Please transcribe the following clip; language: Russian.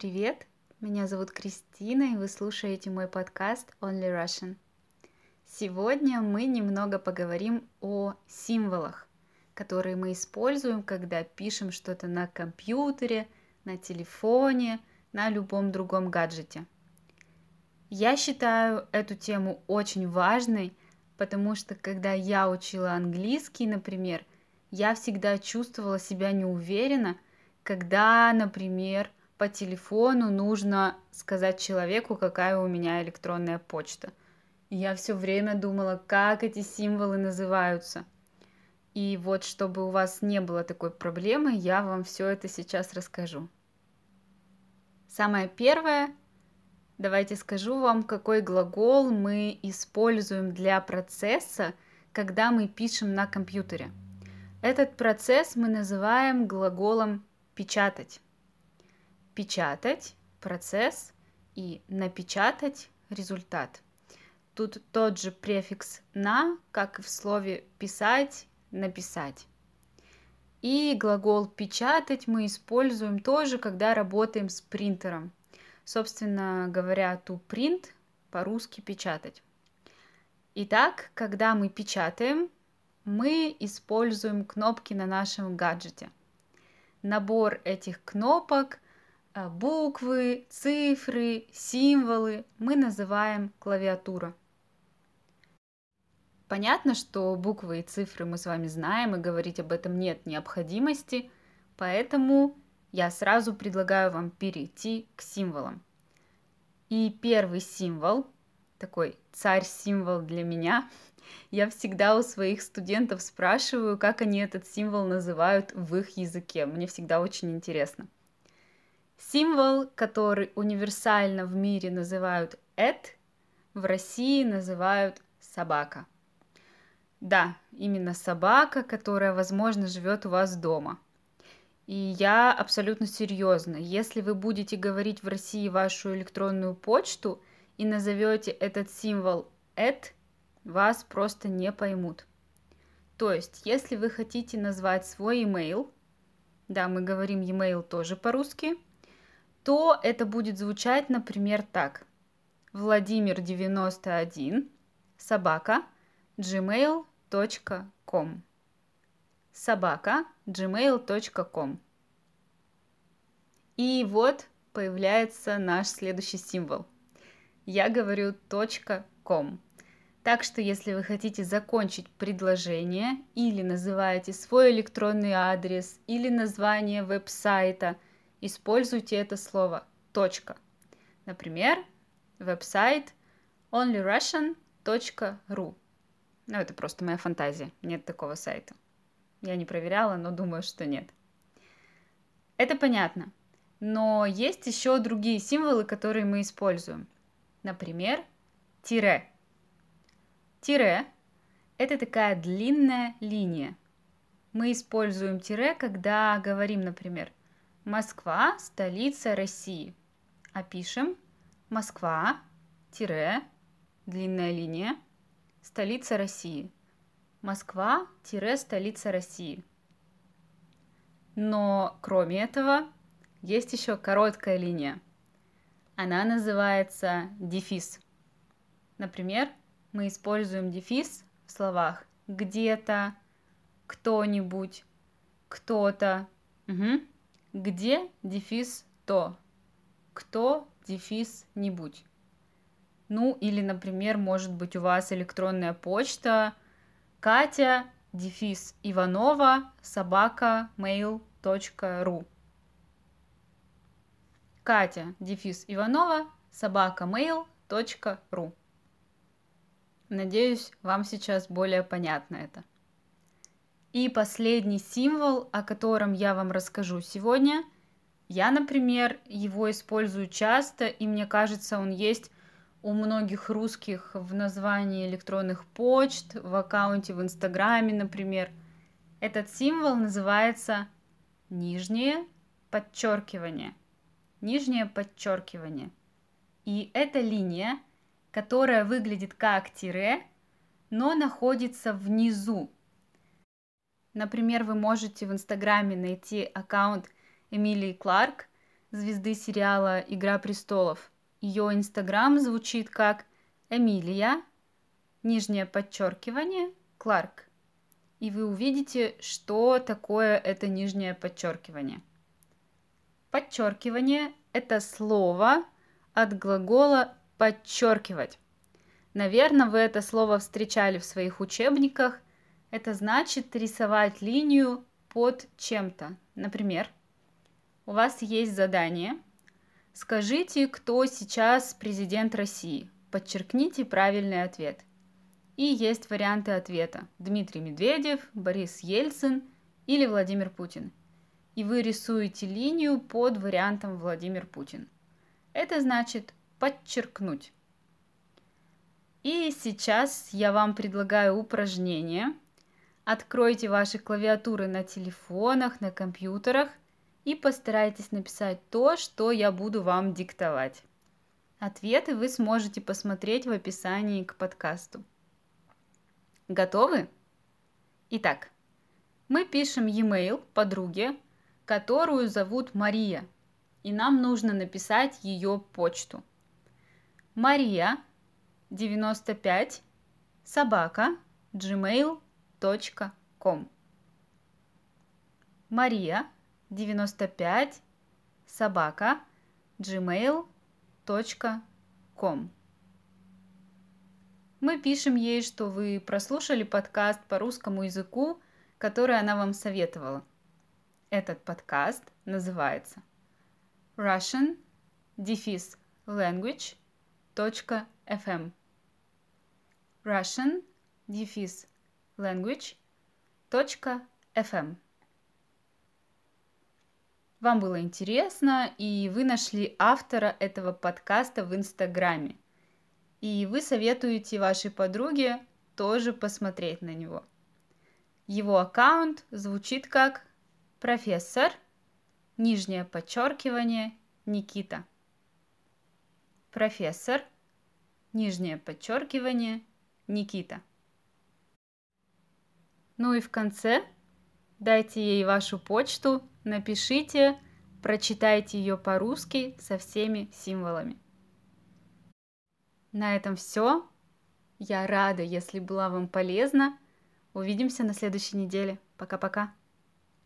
привет! Меня зовут Кристина, и вы слушаете мой подкаст Only Russian. Сегодня мы немного поговорим о символах, которые мы используем, когда пишем что-то на компьютере, на телефоне, на любом другом гаджете. Я считаю эту тему очень важной, потому что когда я учила английский, например, я всегда чувствовала себя неуверенно, когда, например, по телефону нужно сказать человеку, какая у меня электронная почта. я все время думала, как эти символы называются. И вот, чтобы у вас не было такой проблемы, я вам все это сейчас расскажу. Самое первое, давайте скажу вам, какой глагол мы используем для процесса, когда мы пишем на компьютере. Этот процесс мы называем глаголом печатать печатать процесс и напечатать результат. Тут тот же префикс на, как в слове писать, написать. И глагол печатать мы используем тоже, когда работаем с принтером. Собственно говоря, to print по-русски печатать. Итак, когда мы печатаем, мы используем кнопки на нашем гаджете. Набор этих кнопок буквы, цифры, символы мы называем клавиатура. Понятно, что буквы и цифры мы с вами знаем, и говорить об этом нет необходимости, поэтому я сразу предлагаю вам перейти к символам. И первый символ, такой царь-символ для меня, я всегда у своих студентов спрашиваю, как они этот символ называют в их языке. Мне всегда очень интересно. Символ, который универсально в мире называют «эт», в России называют «собака». Да, именно собака, которая, возможно, живет у вас дома. И я абсолютно серьезно. Если вы будете говорить в России вашу электронную почту и назовете этот символ «эт», вас просто не поймут. То есть, если вы хотите назвать свой email, да, мы говорим email тоже по-русски – то это будет звучать, например, так. Владимир 91 собака gmail.com собака gmail.com И вот появляется наш следующий символ. Я говорю .com. Так что если вы хотите закончить предложение или называете свой электронный адрес или название веб-сайта – используйте это слово точка. Например, веб-сайт onlyrussian.ru. Ну, это просто моя фантазия, нет такого сайта. Я не проверяла, но думаю, что нет. Это понятно. Но есть еще другие символы, которые мы используем. Например, тире. Тире – это такая длинная линия. Мы используем тире, когда говорим, например, Москва – столица России. Опишем. Москва, тире, длинная линия, столица России. Москва, тире, столица России. Но кроме этого, есть еще короткая линия. Она называется дефис. Например, мы используем дефис в словах где-то, кто-нибудь, кто-то. Угу где дефис то, кто дефис нибудь. Ну или, например, может быть у вас электронная почта Катя дефис Иванова собака mail.ru Катя дефис Иванова собака mail.ru Надеюсь, вам сейчас более понятно это. И последний символ, о котором я вам расскажу сегодня, я, например, его использую часто, и мне кажется, он есть у многих русских в названии электронных почт, в аккаунте в Инстаграме, например. Этот символ называется нижнее подчеркивание. Нижнее подчеркивание. И это линия, которая выглядит как тире, но находится внизу Например, вы можете в Инстаграме найти аккаунт Эмилии Кларк, звезды сериала «Игра престолов». Ее инстаграм звучит как Эмилия, нижнее подчеркивание, Кларк. И вы увидите, что такое это нижнее подчеркивание. Подчеркивание – это слово от глагола «подчеркивать». Наверное, вы это слово встречали в своих учебниках. Это значит рисовать линию под чем-то. Например, у вас есть задание. Скажите, кто сейчас президент России. Подчеркните правильный ответ. И есть варианты ответа. Дмитрий Медведев, Борис Ельцин или Владимир Путин. И вы рисуете линию под вариантом Владимир Путин. Это значит подчеркнуть. И сейчас я вам предлагаю упражнение. Откройте ваши клавиатуры на телефонах, на компьютерах – и постарайтесь написать то, что я буду вам диктовать. Ответы вы сможете посмотреть в описании к подкасту. Готовы? Итак, мы пишем e-mail подруге, которую зовут Мария, и нам нужно написать ее почту. Мария 95 собака gmail.com Мария 95 собака gmail.com Мы пишем ей, что вы прослушали подкаст по русскому языку, который она вам советовала. Этот подкаст называется Russian Defis Language .fm Russian Defis Language .fm вам было интересно, и вы нашли автора этого подкаста в Инстаграме. И вы советуете вашей подруге тоже посмотреть на него. Его аккаунт звучит как профессор, нижнее подчеркивание, Никита. Профессор, нижнее подчеркивание, Никита. Ну и в конце дайте ей вашу почту, напишите, прочитайте ее по-русски со всеми символами. На этом все. Я рада, если была вам полезна. Увидимся на следующей неделе. Пока-пока.